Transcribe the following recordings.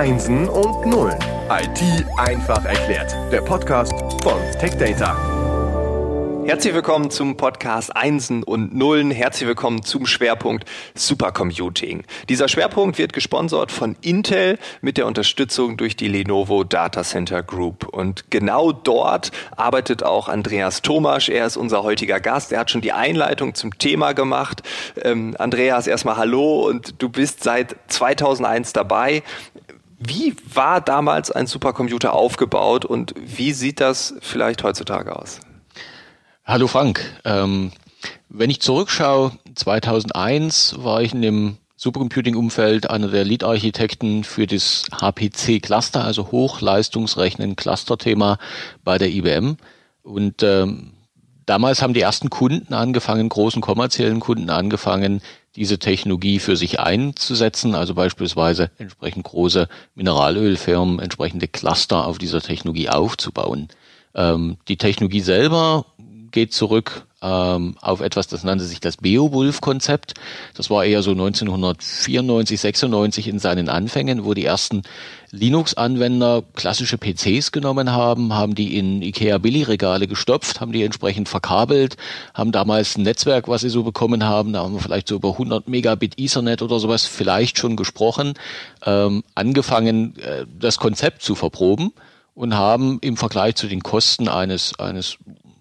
Einsen und Nullen. IT einfach erklärt. Der Podcast von TechData. Herzlich willkommen zum Podcast Einsen und Nullen. Herzlich willkommen zum Schwerpunkt Supercomputing. Dieser Schwerpunkt wird gesponsert von Intel mit der Unterstützung durch die Lenovo Data Center Group. Und genau dort arbeitet auch Andreas Thomasch. Er ist unser heutiger Gast. Er hat schon die Einleitung zum Thema gemacht. Ähm, Andreas, erstmal Hallo und du bist seit 2001 dabei. Wie war damals ein Supercomputer aufgebaut und wie sieht das vielleicht heutzutage aus? Hallo Frank. Ähm, wenn ich zurückschaue, 2001 war ich in dem Supercomputing-Umfeld einer der Lead-Architekten für das HPC-Cluster, also Hochleistungsrechnen-Cluster-Thema bei der IBM. Und ähm, damals haben die ersten Kunden angefangen, großen kommerziellen Kunden angefangen, diese Technologie für sich einzusetzen, also beispielsweise entsprechend große Mineralölfirmen, entsprechende Cluster auf dieser Technologie aufzubauen. Ähm, die Technologie selber geht zurück ähm, auf etwas, das nannte sich das Beowulf-Konzept. Das war eher so 1994, 96 in seinen Anfängen, wo die ersten Linux-Anwender klassische PCs genommen haben, haben die in IKEA Billigregale gestopft, haben die entsprechend verkabelt, haben damals ein Netzwerk, was sie so bekommen haben, da haben wir vielleicht so über 100 Megabit Ethernet oder sowas vielleicht schon gesprochen, ähm, angefangen, äh, das Konzept zu verproben und haben im Vergleich zu den Kosten eines, eines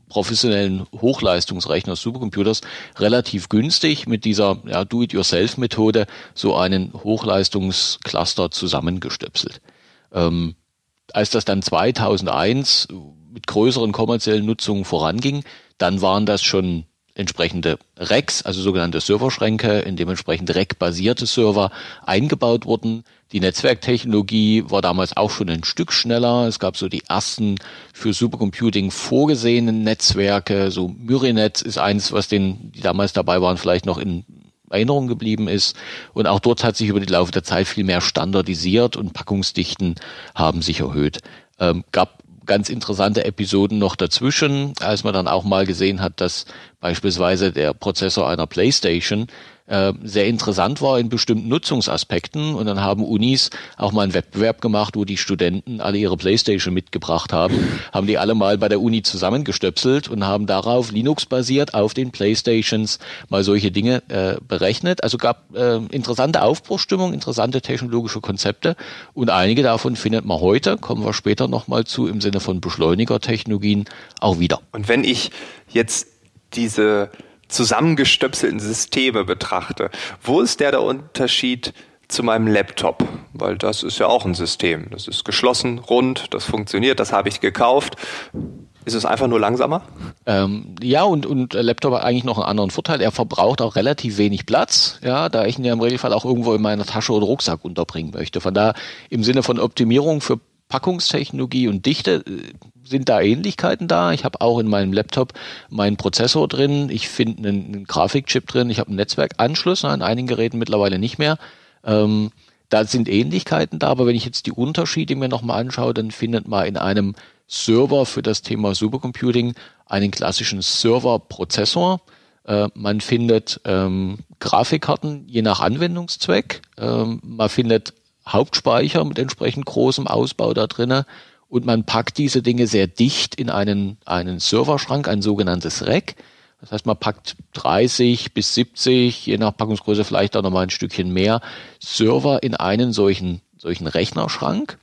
professionellen Hochleistungsrechners, Supercomputers, relativ günstig mit dieser ja, Do-it-yourself-Methode so einen Hochleistungscluster zusammengestöpselt. Ähm, als das dann 2001 mit größeren kommerziellen Nutzungen voranging, dann waren das schon entsprechende Racks, also sogenannte Serverschränke, in dementsprechend Rack-basierte Server eingebaut wurden. Die Netzwerktechnologie war damals auch schon ein Stück schneller. Es gab so die ersten für Supercomputing vorgesehenen Netzwerke. So Myrinet ist eins, was den, die damals dabei waren, vielleicht noch in Erinnerung geblieben ist. Und auch dort hat sich über die Laufe der Zeit viel mehr standardisiert und Packungsdichten haben sich erhöht. Ähm, gab ganz interessante Episoden noch dazwischen, als man dann auch mal gesehen hat, dass beispielsweise der Prozessor einer PlayStation äh, sehr interessant war in bestimmten Nutzungsaspekten. Und dann haben Unis auch mal einen Wettbewerb gemacht, wo die Studenten alle ihre Playstation mitgebracht haben, haben die alle mal bei der Uni zusammengestöpselt und haben darauf Linux-basiert auf den Playstations mal solche Dinge äh, berechnet. Also gab äh, interessante Aufbruchstimmung, interessante technologische Konzepte und einige davon findet man heute, kommen wir später nochmal zu, im Sinne von Beschleunigertechnologien auch wieder. Und wenn ich jetzt diese zusammengestöpselten Systeme betrachte, wo ist der der Unterschied zu meinem Laptop? Weil das ist ja auch ein System. Das ist geschlossen, rund, das funktioniert, das habe ich gekauft. Ist es einfach nur langsamer? Ähm, ja, und, und Laptop hat eigentlich noch einen anderen Vorteil. Er verbraucht auch relativ wenig Platz, ja, da ich ihn ja im Regelfall auch irgendwo in meiner Tasche oder Rucksack unterbringen möchte. Von da im Sinne von Optimierung für Packungstechnologie und Dichte äh, sind da Ähnlichkeiten da. Ich habe auch in meinem Laptop meinen Prozessor drin, ich finde einen, einen, Grafikchip drin, ich habe einen Netzwerkanschluss, an einigen Geräten mittlerweile nicht mehr. Ähm, da sind Ähnlichkeiten da, aber wenn ich jetzt die Unterschiede mir nochmal anschaue, dann findet man in einem Server für das Thema Supercomputing einen klassischen Serverprozessor. Äh, man findet ähm, Grafikkarten je nach Anwendungszweck. Ähm, man findet Hauptspeicher mit entsprechend großem Ausbau da drinnen und man packt diese Dinge sehr dicht in einen, einen Serverschrank, ein sogenanntes Rack. Das heißt, man packt 30 bis 70, je nach Packungsgröße vielleicht auch nochmal ein Stückchen mehr, Server in einen solchen, solchen Rechnerschrank.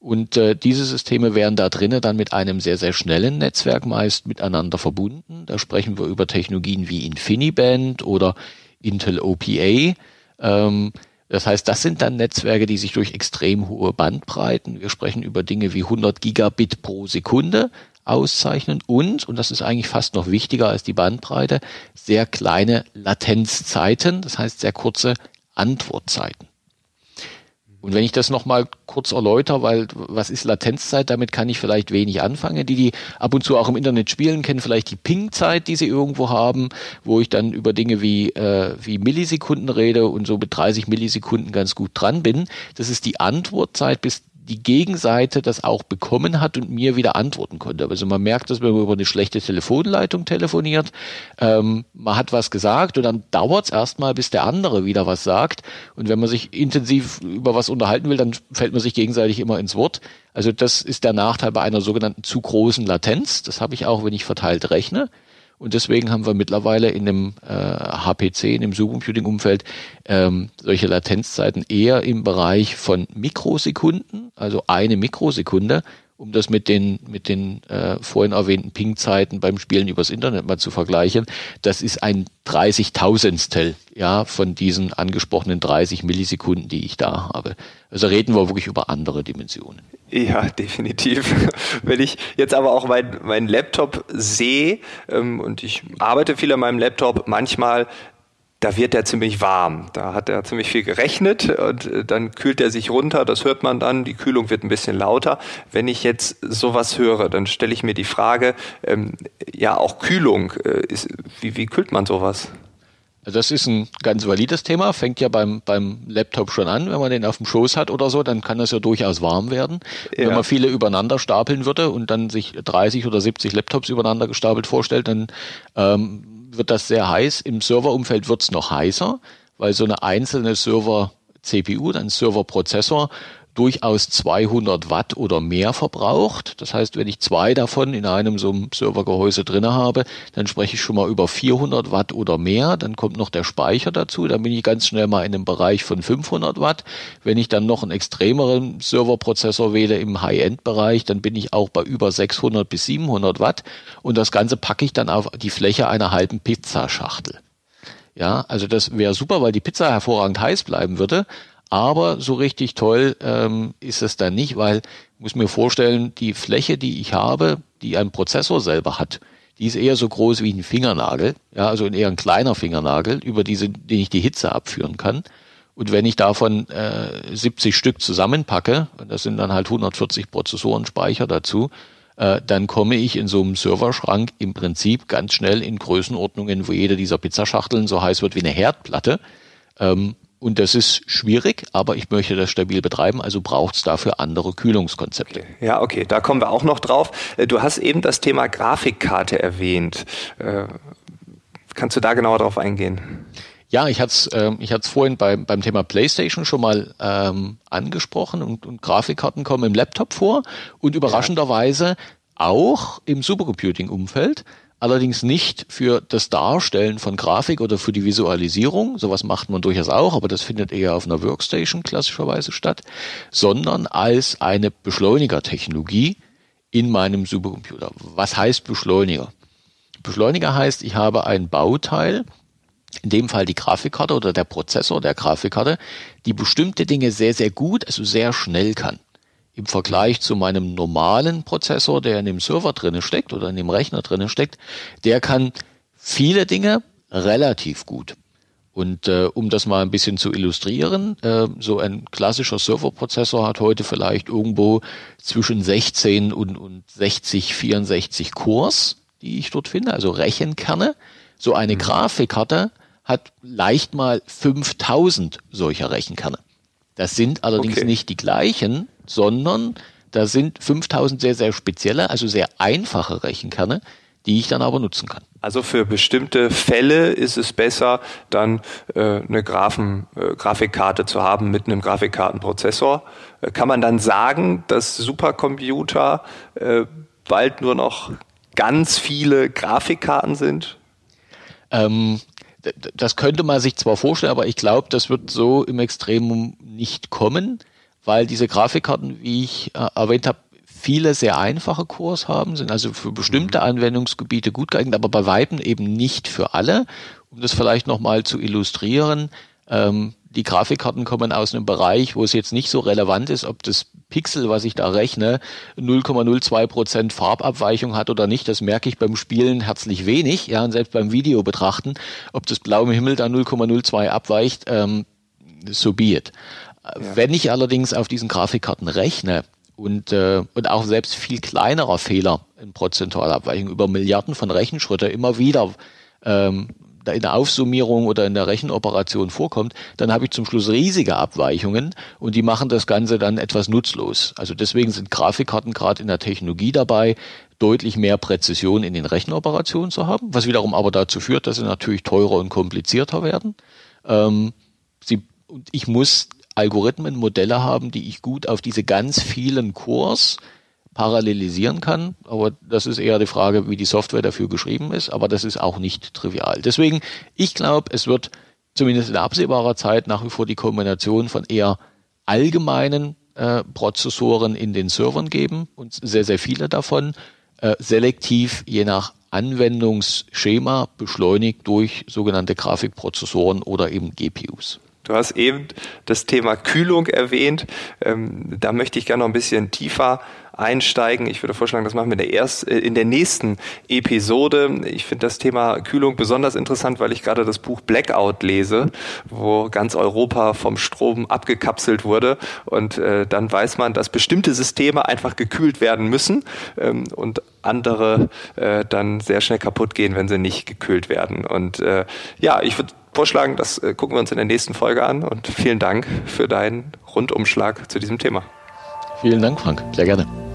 Und äh, diese Systeme werden da drinnen dann mit einem sehr, sehr schnellen Netzwerk meist miteinander verbunden. Da sprechen wir über Technologien wie InfiniBand oder Intel OPA. Ähm, das heißt, das sind dann Netzwerke, die sich durch extrem hohe Bandbreiten, wir sprechen über Dinge wie 100 Gigabit pro Sekunde, auszeichnen und, und das ist eigentlich fast noch wichtiger als die Bandbreite, sehr kleine Latenzzeiten, das heißt sehr kurze Antwortzeiten. Und wenn ich das nochmal kurz erläutere, weil was ist Latenzzeit, damit kann ich vielleicht wenig anfangen. Die, die ab und zu auch im Internet spielen, kennen vielleicht die Ping-Zeit, die sie irgendwo haben, wo ich dann über Dinge wie, äh, wie Millisekunden rede und so mit 30 Millisekunden ganz gut dran bin. Das ist die Antwortzeit, bis die Gegenseite das auch bekommen hat und mir wieder antworten konnte. Also man merkt, dass man über eine schlechte Telefonleitung telefoniert, ähm, man hat was gesagt und dann dauert es erstmal, bis der andere wieder was sagt. Und wenn man sich intensiv über was unterhalten will, dann fällt man sich gegenseitig immer ins Wort. Also das ist der Nachteil bei einer sogenannten zu großen Latenz. Das habe ich auch, wenn ich verteilt rechne. Und deswegen haben wir mittlerweile in dem äh, HPC, in dem Supercomputing-Umfeld, ähm, solche Latenzzeiten eher im Bereich von Mikrosekunden, also eine Mikrosekunde, um das mit den, mit den äh, vorhin erwähnten Ping-Zeiten beim Spielen übers Internet mal zu vergleichen. Das ist ein 30.000stel ja, von diesen angesprochenen 30 Millisekunden, die ich da habe. Also reden wir wirklich über andere Dimensionen. Ja, definitiv. Wenn ich jetzt aber auch meinen mein Laptop sehe ähm, und ich arbeite viel an meinem Laptop, manchmal da wird er ziemlich warm. Da hat er ziemlich viel gerechnet und äh, dann kühlt er sich runter. Das hört man dann. Die Kühlung wird ein bisschen lauter. Wenn ich jetzt sowas höre, dann stelle ich mir die Frage, ähm, ja, auch Kühlung, äh, ist, wie, wie kühlt man sowas? Also das ist ein ganz valides Thema, fängt ja beim, beim Laptop schon an. Wenn man den auf dem Schoß hat oder so, dann kann das ja durchaus warm werden. Ja. Wenn man viele übereinander stapeln würde und dann sich 30 oder 70 Laptops übereinander gestapelt vorstellt, dann ähm, wird das sehr heiß. Im Serverumfeld wird es noch heißer, weil so eine einzelne Server-CPU, ein Serverprozessor, durchaus 200 Watt oder mehr verbraucht. Das heißt, wenn ich zwei davon in einem so einem Servergehäuse drinne habe, dann spreche ich schon mal über 400 Watt oder mehr. Dann kommt noch der Speicher dazu. Dann bin ich ganz schnell mal in einem Bereich von 500 Watt. Wenn ich dann noch einen extremeren Serverprozessor wähle im High-End-Bereich, dann bin ich auch bei über 600 bis 700 Watt. Und das Ganze packe ich dann auf die Fläche einer halben Pizzaschachtel. Ja, also das wäre super, weil die Pizza hervorragend heiß bleiben würde. Aber so richtig toll ähm, ist es dann nicht, weil muss mir vorstellen, die Fläche, die ich habe, die ein Prozessor selber hat, die ist eher so groß wie ein Fingernagel, ja, also eher ein kleiner Fingernagel, über diese, den ich die Hitze abführen kann. Und wenn ich davon äh, 70 Stück zusammenpacke, das sind dann halt 140 Prozessoren Speicher dazu, äh, dann komme ich in so einem Serverschrank im Prinzip ganz schnell in Größenordnungen, wo jede dieser Pizzaschachteln so heiß wird wie eine Herdplatte. Ähm, und das ist schwierig, aber ich möchte das stabil betreiben, also braucht es dafür andere Kühlungskonzepte. Okay. Ja, okay, da kommen wir auch noch drauf. Äh, du hast eben das Thema Grafikkarte erwähnt. Äh, kannst du da genauer drauf eingehen? Ja, ich hatte es äh, ich hat's vorhin beim, beim Thema PlayStation schon mal ähm, angesprochen und, und Grafikkarten kommen im Laptop vor und überraschenderweise auch im Supercomputing-Umfeld allerdings nicht für das Darstellen von Grafik oder für die Visualisierung, sowas macht man durchaus auch, aber das findet eher auf einer Workstation klassischerweise statt, sondern als eine Beschleunigertechnologie in meinem Supercomputer. Was heißt Beschleuniger? Beschleuniger heißt, ich habe ein Bauteil, in dem Fall die Grafikkarte oder der Prozessor der Grafikkarte, die bestimmte Dinge sehr, sehr gut, also sehr schnell kann im Vergleich zu meinem normalen Prozessor, der in dem Server drinne steckt oder in dem Rechner drinne steckt, der kann viele Dinge relativ gut. Und äh, um das mal ein bisschen zu illustrieren, äh, so ein klassischer Serverprozessor hat heute vielleicht irgendwo zwischen 16 und, und 60, 64 Cores, die ich dort finde, also Rechenkerne. So eine mhm. Grafikkarte hat leicht mal 5000 solcher Rechenkerne. Das sind allerdings okay. nicht die gleichen, sondern da sind 5000 sehr, sehr spezielle, also sehr einfache Rechenkerne, die ich dann aber nutzen kann. Also für bestimmte Fälle ist es besser, dann äh, eine Graphen, äh, Grafikkarte zu haben mit einem Grafikkartenprozessor. Äh, kann man dann sagen, dass Supercomputer äh, bald nur noch ganz viele Grafikkarten sind? Ähm, das könnte man sich zwar vorstellen, aber ich glaube, das wird so im Extremum nicht kommen weil diese Grafikkarten, wie ich äh, erwähnt habe, viele sehr einfache Cores haben, sind also für bestimmte mhm. Anwendungsgebiete gut geeignet, aber bei Weitem eben nicht für alle. Um das vielleicht nochmal zu illustrieren, ähm, die Grafikkarten kommen aus einem Bereich, wo es jetzt nicht so relevant ist, ob das Pixel, was ich da rechne, 0,02 Prozent Farbabweichung hat oder nicht. Das merke ich beim Spielen herzlich wenig. Ja, und selbst beim Video betrachten, ob das blaue Himmel da 0,02 abweicht, ähm, so be it. Wenn ich allerdings auf diesen Grafikkarten rechne und, äh, und auch selbst viel kleinerer Fehler in prozentualer Abweichung über Milliarden von Rechenschritte immer wieder ähm, in der Aufsummierung oder in der Rechenoperation vorkommt, dann habe ich zum Schluss riesige Abweichungen und die machen das Ganze dann etwas nutzlos. Also deswegen sind Grafikkarten gerade in der Technologie dabei, deutlich mehr Präzision in den Rechenoperationen zu haben, was wiederum aber dazu führt, dass sie natürlich teurer und komplizierter werden. Ähm, sie, ich muss Algorithmen, Modelle haben, die ich gut auf diese ganz vielen Cores parallelisieren kann. Aber das ist eher die Frage, wie die Software dafür geschrieben ist. Aber das ist auch nicht trivial. Deswegen, ich glaube, es wird zumindest in absehbarer Zeit nach wie vor die Kombination von eher allgemeinen äh, Prozessoren in den Servern geben und sehr, sehr viele davon äh, selektiv je nach Anwendungsschema beschleunigt durch sogenannte Grafikprozessoren oder eben GPUs. Du hast eben das Thema Kühlung erwähnt. Ähm, da möchte ich gerne noch ein bisschen tiefer einsteigen. Ich würde vorschlagen, das machen wir in der, erst, äh, in der nächsten Episode. Ich finde das Thema Kühlung besonders interessant, weil ich gerade das Buch Blackout lese, wo ganz Europa vom Strom abgekapselt wurde. Und äh, dann weiß man, dass bestimmte Systeme einfach gekühlt werden müssen ähm, und andere äh, dann sehr schnell kaputt gehen, wenn sie nicht gekühlt werden. Und äh, ja, ich würde vorschlagen, das äh, gucken wir uns in der nächsten Folge an. Und vielen Dank für deinen Rundumschlag zu diesem Thema. Vielen Dank, Frank. Sehr gerne.